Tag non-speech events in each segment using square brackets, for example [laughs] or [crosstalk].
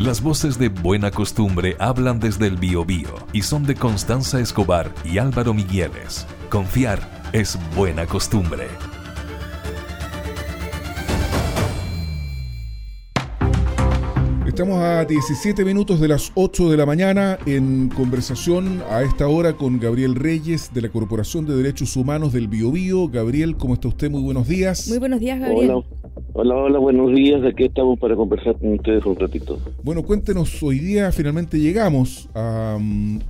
Las voces de Buena Costumbre hablan desde el Biobío y son de Constanza Escobar y Álvaro Migueles. Confiar es buena costumbre. Estamos a 17 minutos de las 8 de la mañana en conversación a esta hora con Gabriel Reyes de la Corporación de Derechos Humanos del Biobío. Gabriel, ¿cómo está usted? Muy buenos días. Muy buenos días, Gabriel. Hola, hola, hola, buenos días. Aquí estamos para conversar con ustedes un ratito. Bueno, cuéntenos, hoy día finalmente llegamos a,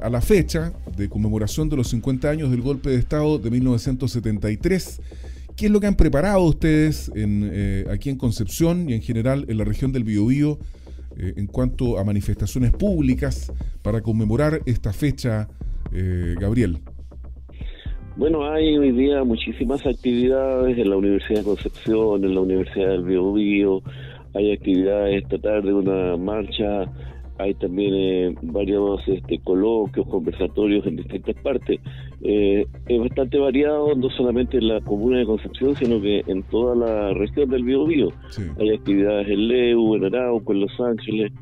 a la fecha de conmemoración de los 50 años del golpe de Estado de 1973. ¿Qué es lo que han preparado ustedes en, eh, aquí en Concepción y en general en la región del Biobío eh, en cuanto a manifestaciones públicas para conmemorar esta fecha, eh, Gabriel? Bueno, hay hoy día muchísimas actividades en la Universidad de Concepción, en la Universidad del Biobío, hay actividades esta tarde, una marcha hay también eh, varios este, coloquios, conversatorios en distintas partes. Eh, es bastante variado, no solamente en la comuna de Concepción, sino que en toda la región del Biobío. Hay actividades en Leu, en Arauco, en Los Ángeles.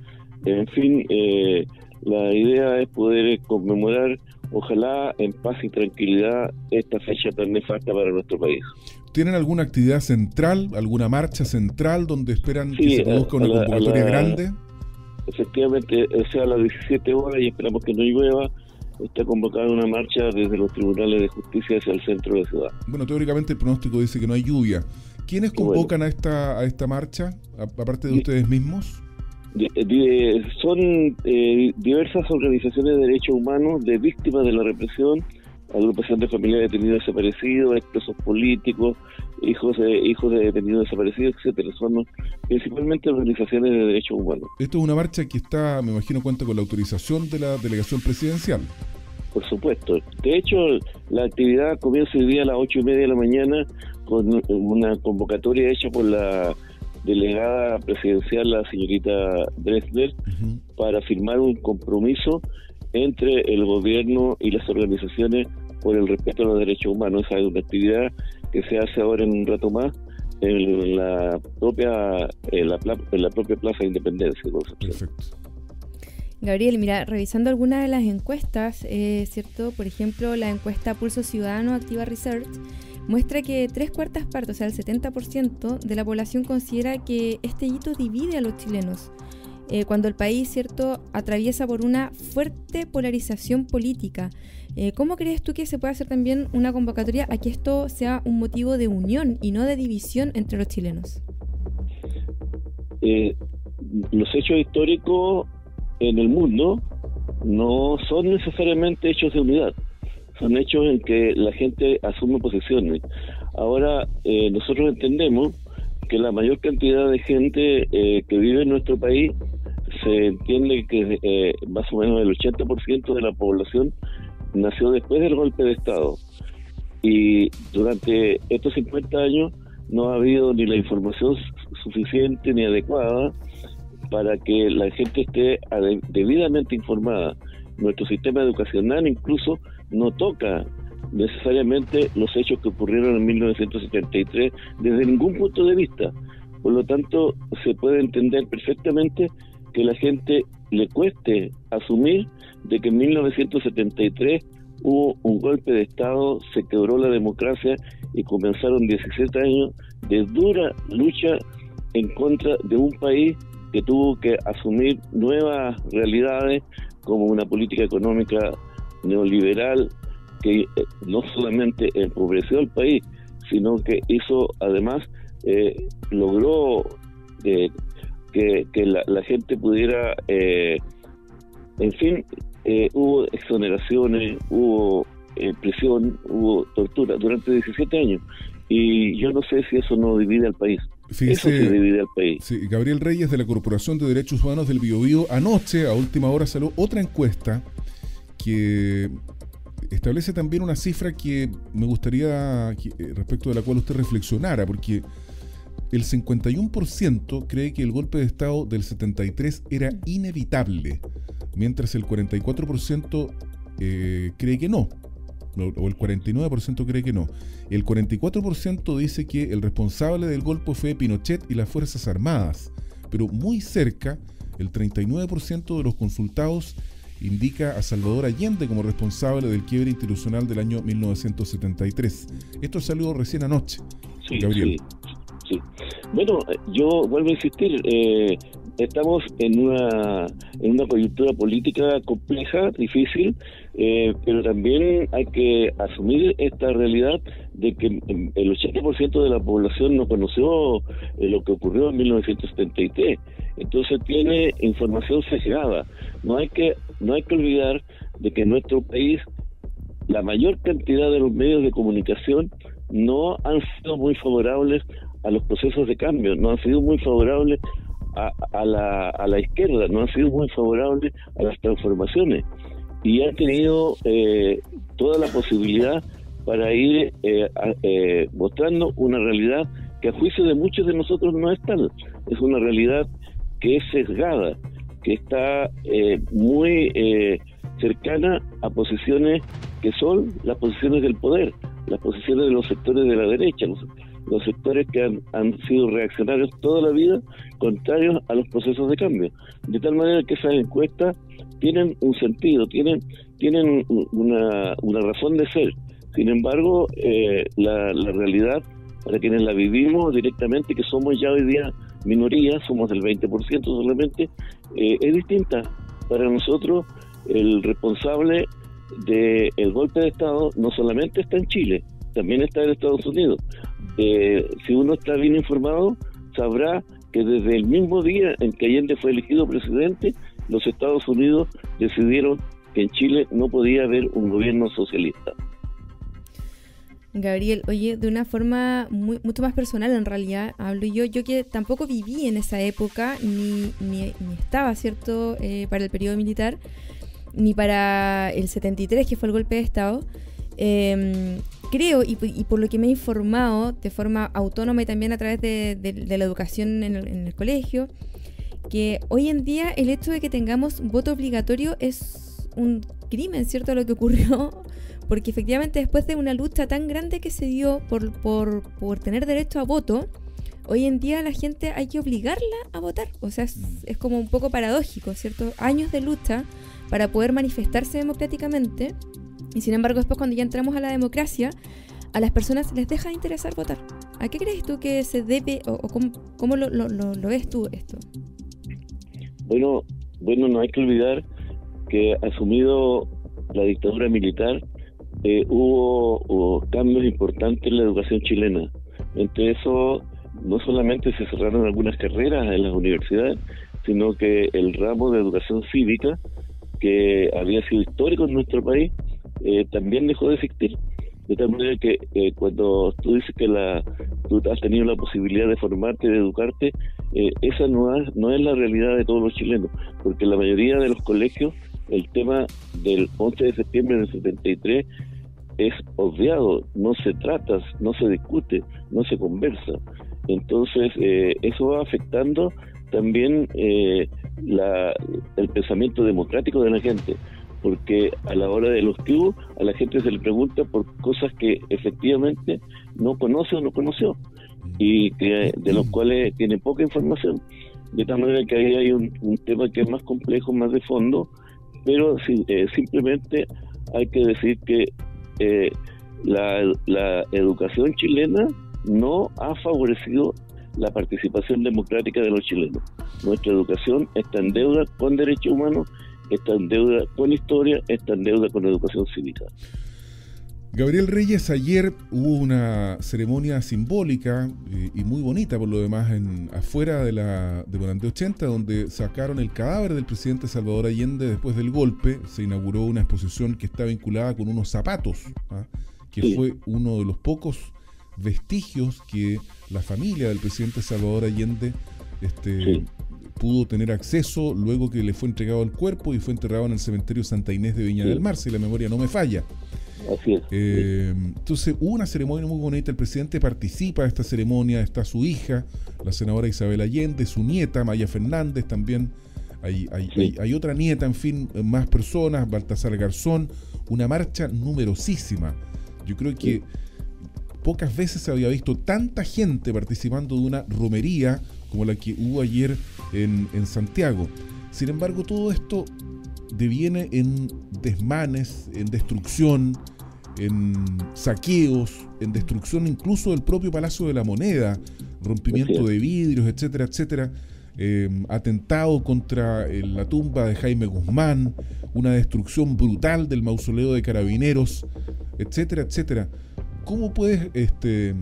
En fin, eh, la idea es poder conmemorar, ojalá en paz y tranquilidad, esta fecha tan nefasta para nuestro país. ¿Tienen alguna actividad central, alguna marcha central donde esperan que se produzca una convocatoria grande? efectivamente sea a las 17 horas y esperamos que no llueva, está convocada una marcha desde los tribunales de justicia hacia el centro de la ciudad. Bueno, teóricamente el pronóstico dice que no hay lluvia. ¿Quiénes convocan a esta a esta marcha, aparte de ustedes mismos? Son eh, diversas organizaciones de derechos humanos de víctimas de la represión, agrupación de familias de detenidos desaparecidos, expresos políticos, hijos de hijos de detenidos desaparecidos, etcétera. Son principalmente organizaciones de derechos humanos. Esto es una marcha que está, me imagino, cuenta con la autorización de la delegación presidencial. Por supuesto. De hecho, la actividad comienza hoy día a las ocho y media de la mañana con una convocatoria hecha por la delegada presidencial, la señorita Dresler, para firmar un compromiso entre el gobierno y las organizaciones por el respeto a los derechos humanos. Esa es una actividad que se hace ahora en un rato más en la propia en la, propia Plaza de Independencia. Perfecto. Gabriel, mira, revisando algunas de las encuestas, eh, ¿cierto? Por ejemplo, la encuesta Pulso Ciudadano Activa Research muestra que tres cuartas partes, o sea, el 70% de la población considera que este hito divide a los chilenos. Eh, cuando el país, ¿cierto?, atraviesa por una fuerte polarización política. Eh, ¿Cómo crees tú que se puede hacer también una convocatoria a que esto sea un motivo de unión y no de división entre los chilenos? Eh, los hechos históricos en el mundo no son necesariamente hechos de unidad, son hechos en que la gente asume posiciones. Ahora, nosotros entendemos que la mayor cantidad de gente que vive en nuestro país se entiende que eh, más o menos el 80% de la población nació después del golpe de Estado. Y durante estos 50 años no ha habido ni la información suficiente ni adecuada para que la gente esté debidamente informada. Nuestro sistema educacional incluso no toca necesariamente los hechos que ocurrieron en 1973 desde ningún punto de vista. Por lo tanto, se puede entender perfectamente que la gente le cueste asumir de que en 1973 hubo un golpe de Estado, se quebró la democracia y comenzaron 17 años de dura lucha en contra de un país que tuvo que asumir nuevas realidades como una política económica neoliberal que eh, no solamente empobreció al país, sino que hizo además, eh, logró eh, que, la, gente pudiera, eh, en fin, eh, hubo exoneraciones, hubo prisión, hubo tortura durante 17 años. Y yo no sé si eso no divide al país. Eso sí divide al país. Gabriel Reyes de la Corporación de Derechos Humanos del Biobío, anoche, a última hora, salió otra encuesta que establece también una cifra que me gustaría, respecto de la cual usted reflexionara, porque el 51% cree que el golpe de Estado del 73 era inevitable, mientras el 44% eh, cree que no, o el 49% cree que no. El 44% dice que el responsable del golpe fue Pinochet y las Fuerzas Armadas, pero muy cerca el 39% de los consultados indica a Salvador Allende como responsable del quiebre institucional del año 1973. Esto salió recién anoche, Gabriel. Sí, Bueno, yo vuelvo a insistir, eh, estamos en una, en una coyuntura política compleja, difícil, eh, pero también hay que asumir esta realidad de que el 80% de la población no conoció eh, lo que ocurrió en 1973. Entonces tiene información sesgada. No hay que no hay que olvidar de que en nuestro país la mayor cantidad de los medios de comunicación no han sido muy favorables a los procesos de cambio, no han sido muy favorables a, la, a la izquierda, no han sido muy favorables a las transformaciones. Y han tenido eh, toda la posibilidad para ir eh, eh, mostrando una realidad que a juicio de muchos de nosotros no es tal, es una realidad que es sesgada, que está muy cercana a posiciones que son las posiciones del poder, las posiciones de los sectores de la derecha, los sectores que han, han, sido reaccionarios toda la vida, contrarios a los procesos de cambio. De tal manera que esas encuestas tienen un sentido, tienen, tienen una, una razón de ser. Sin embargo, eh, la, realidad, para quienes la vivimos directamente, que somos ya hoy día minoría, somos del 20% solamente, eh, es distinta. Para nosotros, el responsable del golpe de Estado no solamente está en Chile, también está en Estados Unidos. Eh, si uno está bien informado, sabrá que desde el mismo día en que Allende fue elegido presidente, los Estados Unidos decidieron que en Chile no podía haber un gobierno socialista. Gabriel, oye, de una forma muy, mucho más personal en realidad, hablo yo, yo que tampoco viví en esa época, ni, ni, estaba, ¿cierto?, eh, para el periodo militar, ni para el 73, que fue el golpe de Estado. Eh, creo, y, por lo que me he informado de forma autónoma y también a través de, la educación en el, colegio, que hoy en día el hecho de que tengamos voto obligatorio es un crimen, ¿cierto? Lo que ocurrió, [laughs] porque efectivamente después de una lucha tan grande que se dio por, por, por tener derecho a voto, hoy en día la gente hay que obligarla a votar. O sea, es, mm. es como un poco paradójico, ¿cierto? Años de lucha para poder manifestarse democráticamente y sin embargo, después cuando ya entramos a la democracia, a las personas les deja de interesar votar. ¿A qué crees tú que se debe o, cómo, lo, ves tú esto? Bueno, bueno, no hay que olvidar que asumido la dictadura militar eh, hubo, cambios importantes en la educación chilena. Entre eso, no solamente se cerraron algunas carreras en las universidades, sino que el ramo de educación cívica, que había sido histórico en nuestro país, eh, también dejó de existir. De tal manera que eh, cuando tú dices que la, tú has tenido la posibilidad de formarte, de educarte, eh, esa no es, no es la realidad de todos los chilenos, porque la mayoría de los colegios, el tema del 11 de septiembre del 73 es obviado, no se trata, no se discute, no se conversa. Entonces, eso va afectando también la, el pensamiento democrático de la gente porque a la hora de los tubos a la gente se le pregunta por cosas que efectivamente no conoce o no conoció y que de los cuales tiene poca información. De tal manera que ahí hay un, tema que es más complejo, más de fondo, pero eh, simplemente hay que decir que eh, la, la educación chilena no ha favorecido la participación democrática de los chilenos. Nuestra educación está en deuda con derechos humanos está en deuda con historia, está en deuda con educación cívica. Gabriel Reyes, ayer hubo una ceremonia simbólica eh, y muy bonita por lo demás en, afuera de la de Volante 80, donde sacaron el cadáver del presidente Salvador Allende después del golpe. Se inauguró una exposición que está vinculada con unos zapatos, ¿ah? que fue uno de los pocos vestigios que la familia del presidente Salvador Allende este, pudo tener acceso luego que le fue entregado el cuerpo y fue enterrado en el cementerio Santa Inés de Viña del Mar, si la memoria no me falla. Así es. Eh, entonces hubo una ceremonia muy bonita, el presidente participa de esta ceremonia, está su hija, la senadora Isabel Allende, su nieta Maya Fernández también, hay, hay, otra nieta, en fin, más personas, Baltasar Garzón, una marcha numerosísima. Yo creo que pocas veces se había visto tanta gente participando de una romería como la que hubo ayer en, Santiago. Sin embargo, todo esto deviene en desmanes, en destrucción, en saqueos, en destrucción incluso del propio Palacio de la Moneda, rompimiento de vidrios, etcétera, etcétera. Eh, atentado contra eh, la tumba de Jaime Guzmán, una destrucción brutal del mausoleo de carabineros, etcétera, etcétera. ¿Cómo puedes este,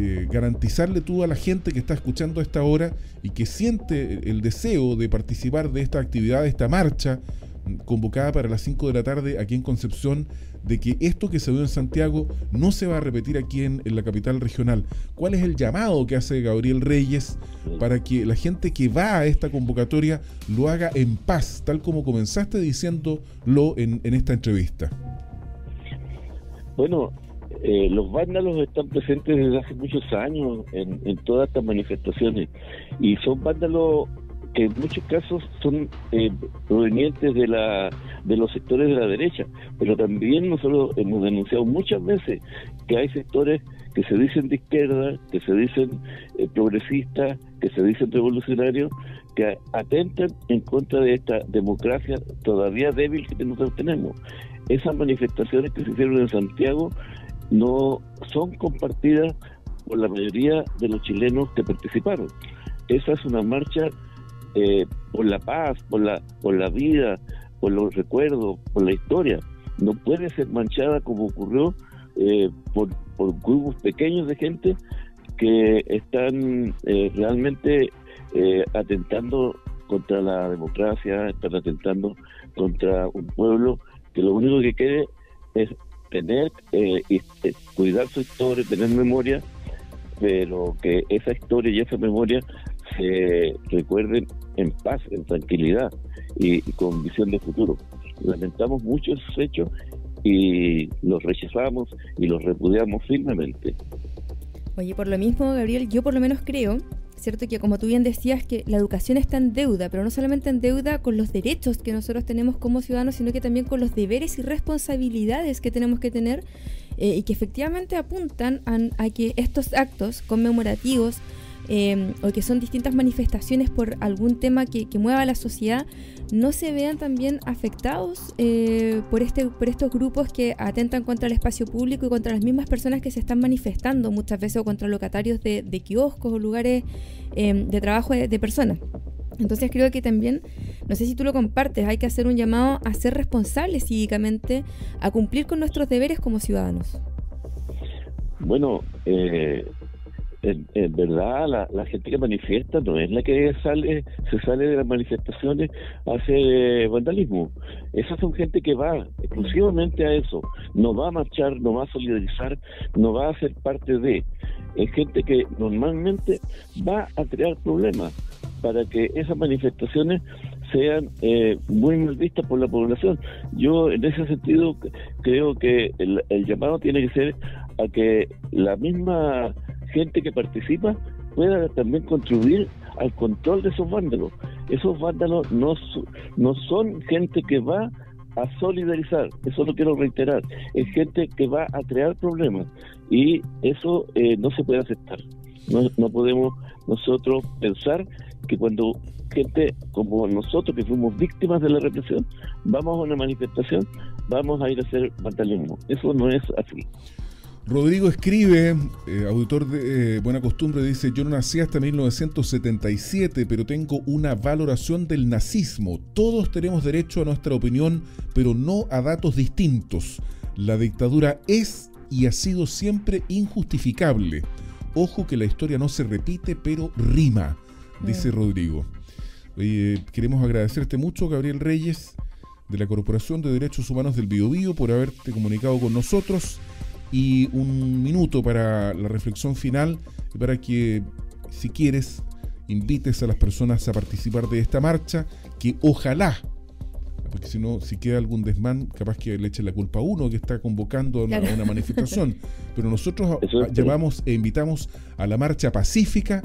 eh, garantizarle tú a la gente que está escuchando a esta hora y que siente el deseo de participar de esta actividad, de esta marcha convocada para las 5 de la tarde aquí en Concepción, de que esto que se dio en Santiago no se va a repetir aquí en, la capital regional. ¿Cuál es el llamado que hace Gabriel Reyes para que la gente que va a esta convocatoria lo haga en paz, tal como comenzaste diciéndolo en, en esta entrevista? Bueno, eh, los vándalos están presentes desde hace muchos años en, en todas estas manifestaciones y son vándalos que en muchos casos son eh, provenientes de la de los sectores de la derecha, pero también nosotros hemos denunciado muchas veces que hay sectores que se dicen de izquierda, que se dicen eh, progresistas, que se dicen revolucionarios, que atentan en contra de esta democracia todavía débil que nosotros tenemos. Esas manifestaciones que se hicieron en Santiago no son compartidas por la mayoría de los chilenos que participaron. Esa es una marcha eh, por la paz, por la, por la vida, por los recuerdos, por la historia. No puede ser manchada como ocurrió eh, por, grupos pequeños de gente que están eh, realmente atentando contra la democracia, están atentando contra un pueblo que lo único que quiere es tener y cuidar su historia, tener memoria, pero que esa historia y esa memoria se recuerden en paz, en tranquilidad y, con visión de futuro. Lamentamos mucho esos hechos y los rechazamos y los repudiamos firmemente. Oye, por lo mismo, Gabriel, yo por lo menos creo, ¿cierto? Que como tú bien decías, que la educación está en deuda, pero no solamente en deuda con los derechos que nosotros tenemos como ciudadanos, sino que también con los deberes y responsabilidades que tenemos que tener eh, y que efectivamente apuntan a que estos actos conmemorativos Em, o que son distintas manifestaciones por algún tema que, mueva a la sociedad, no se vean también afectados eh, por, este, por estos grupos que atentan contra el espacio público y contra las mismas personas que se están manifestando muchas veces o contra locatarios de, kioscos o lugares em, de trabajo de, personas. Entonces creo que también, no sé si tú lo compartes, hay que hacer un llamado a ser responsables cívicamente, a cumplir con nuestros deberes como ciudadanos. Bueno, eh, en, verdad la, gente que manifiesta no es la que sale se sale de las manifestaciones a hacer vandalismo. Esas son gente que va exclusivamente a eso. No va a marchar no va a solidarizar no va a ser parte de. Es gente que normalmente va a crear problemas para que esas manifestaciones sean eh, muy mal vistas por la población. Yo en ese sentido creo que el llamado tiene que ser a que la misma gente que participa pueda también contribuir al control de esos vándalos. Esos vándalos no, no son gente que va a solidarizar, eso lo quiero reiterar, es gente que va a crear problemas y eso eh, no se puede aceptar. No, no podemos nosotros pensar que cuando gente como nosotros que fuimos víctimas de la represión, vamos a una manifestación, vamos a ir a hacer vandalismo. Eso no es así. Rodrigo escribe, eh, auditor de eh, Buena Costumbre, dice, yo no nací hasta 1977, pero tengo una valoración del nazismo. Todos tenemos derecho a nuestra opinión, pero no a datos distintos. La dictadura es y ha sido siempre injustificable. Ojo que la historia no se repite, pero rima, dice Rodrigo. queremos agradecerte mucho, Gabriel Reyes, de la Corporación de Derechos Humanos del Biobío, por haberte comunicado con nosotros y un minuto para la reflexión final para que, si quieres, invites a las personas a participar de esta marcha, que ojalá, porque si no, si queda algún desmán, capaz que le echen la culpa a uno que está convocando a una, manifestación. [laughs] Pero nosotros llamamos e invitamos a la marcha pacífica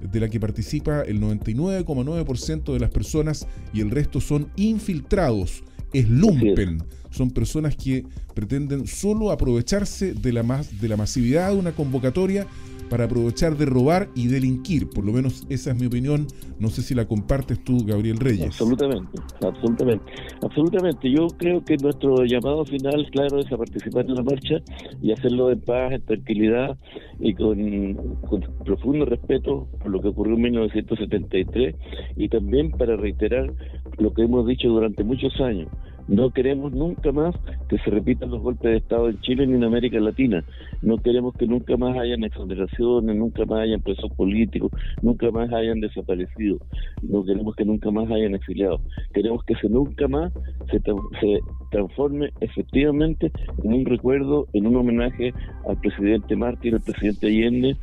de la que participa el 99,9% de las personas y el resto son infiltrados es lumpen. Son personas que pretenden solo aprovecharse de la, más, de la masividad de una convocatoria para aprovechar de robar y delinquir. Por lo menos esa es mi opinión. No sé si la compartes tú, Gabriel Reyes. Absolutamente, absolutamente. Absolutamente. Yo creo que nuestro llamado final, claro, es a participar en la marcha y hacerlo en paz, en tranquilidad y con, con profundo respeto por lo que ocurrió en 1973 y también para reiterar lo que hemos dicho durante muchos años no queremos nunca más que se repitan los golpes de Estado en Chile ni en América Latina. No queremos que nunca más hayan exoneraciones, nunca más hayan presos políticos, nunca más hayan desaparecido. No queremos que nunca más hayan exiliado. Queremos que se nunca más se, se transforme efectivamente en un recuerdo, en un homenaje al presidente Mártir, al presidente Allende,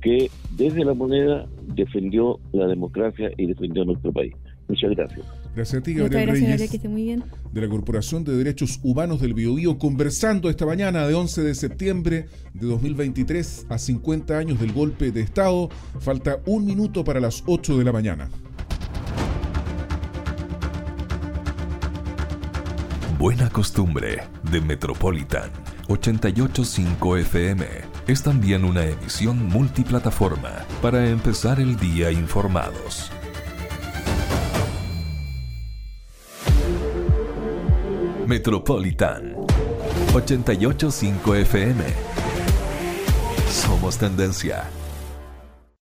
que desde la moneda defendió la democracia y defendió nuestro país. Muchas gracias. Gracias a ti, Gabriel Reyes, de la Corporación de Derechos Humanos del Biobío, conversando esta mañana de 11 de septiembre de 2023 a 50 años del golpe de Estado. Falta un minuto para las 8 de la mañana. Buena costumbre de Metropolitan 885 FM es también una emisión multiplataforma para empezar el día informados. Metropolitan 885 FM. Somos tendencia.